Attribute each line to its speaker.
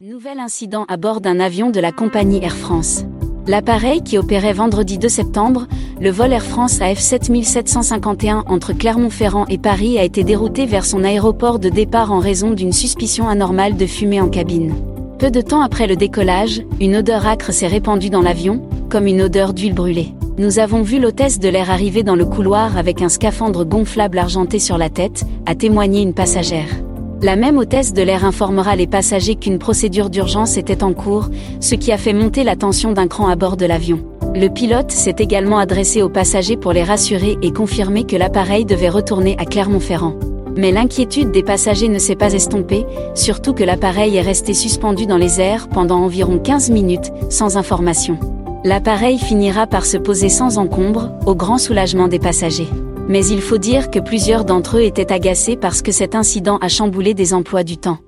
Speaker 1: Nouvel incident à bord d'un avion de la compagnie Air France. L'appareil qui opérait vendredi 2 septembre, le vol Air France AF 7751 entre Clermont-Ferrand et Paris a été dérouté vers son aéroport de départ en raison d'une suspicion anormale de fumée en cabine. Peu de temps après le décollage, une odeur âcre s'est répandue dans l'avion, comme une odeur d'huile brûlée. Nous avons vu l'hôtesse de l'air arriver dans le couloir avec un scaphandre gonflable argenté sur la tête, a témoigné une passagère. La même hôtesse de l'air informera les passagers qu'une procédure d'urgence était en cours, ce qui a fait monter la tension d'un cran à bord de l'avion. Le pilote s'est également adressé aux passagers pour les rassurer et confirmer que l'appareil devait retourner à Clermont-Ferrand. Mais l'inquiétude des passagers ne s'est pas estompée, surtout que l'appareil est resté suspendu dans les airs pendant environ 15 minutes, sans information. L'appareil finira par se poser sans encombre, au grand soulagement des passagers mais il faut dire que plusieurs d'entre eux étaient agacés parce que cet incident a chamboulé des emplois du temps.